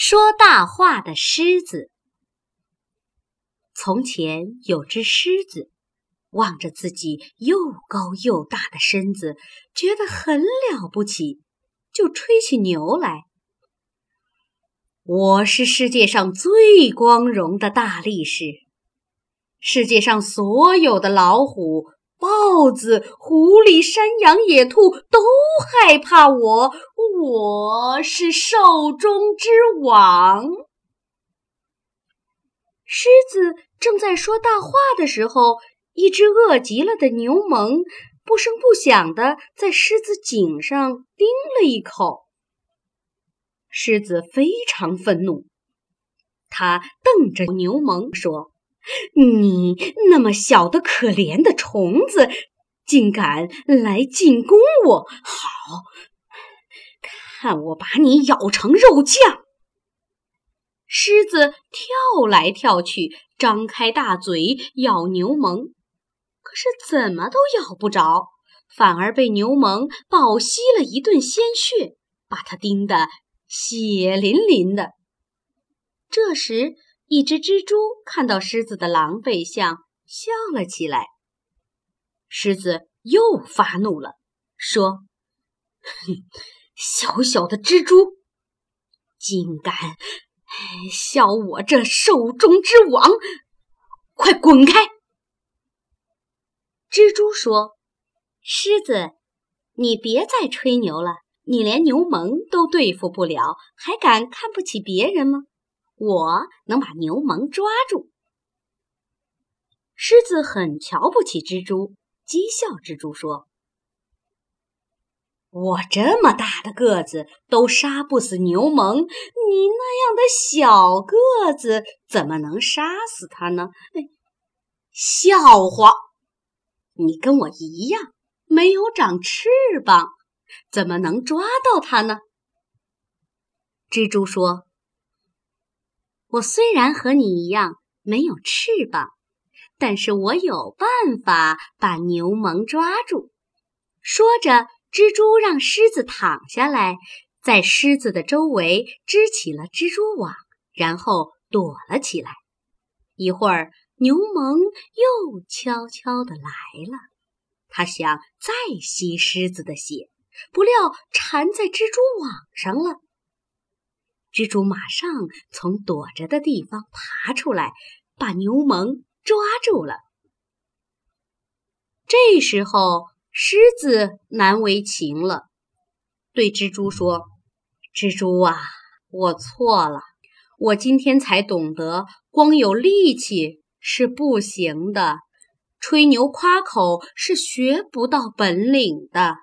说大话的狮子。从前有只狮子，望着自己又高又大的身子，觉得很了不起，就吹起牛来：“我是世界上最光荣的大力士，世界上所有的老虎。”豹子、狐狸、山羊、野兔都害怕我，我是兽中之王。狮子正在说大话的时候，一只饿极了的牛虻不声不响地在狮子颈上叮了一口。狮子非常愤怒，他瞪着牛虻说。你那么小的可怜的虫子，竟敢来进攻我！好，看我把你咬成肉酱！狮子跳来跳去，张开大嘴咬牛虻，可是怎么都咬不着，反而被牛虻饱吸了一顿鲜血，把它叮得血淋淋的。这时，一只蜘蛛看到狮子的狼狈相，笑了起来。狮子又发怒了，说：“哼，小小的蜘蛛，竟敢笑我这兽中之王，快滚开！”蜘蛛说：“狮子，你别再吹牛了，你连牛虻都对付不了，还敢看不起别人吗？”我能把牛虻抓住。狮子很瞧不起蜘蛛，讥笑蜘蛛说：“我这么大的个子都杀不死牛虻，你那样的小个子怎么能杀死它呢？”笑话！你跟我一样，没有长翅膀，怎么能抓到它呢？蜘蛛说。我虽然和你一样没有翅膀，但是我有办法把牛虻抓住。说着，蜘蛛让狮子躺下来，在狮子的周围织起了蜘蛛网，然后躲了起来。一会儿，牛虻又悄悄地来了，它想再吸狮子的血，不料缠在蜘蛛网上了。蜘蛛马上从躲着的地方爬出来，把牛虻抓住了。这时候，狮子难为情了，对蜘蛛说：“蜘蛛啊，我错了，我今天才懂得，光有力气是不行的，吹牛夸口是学不到本领的。”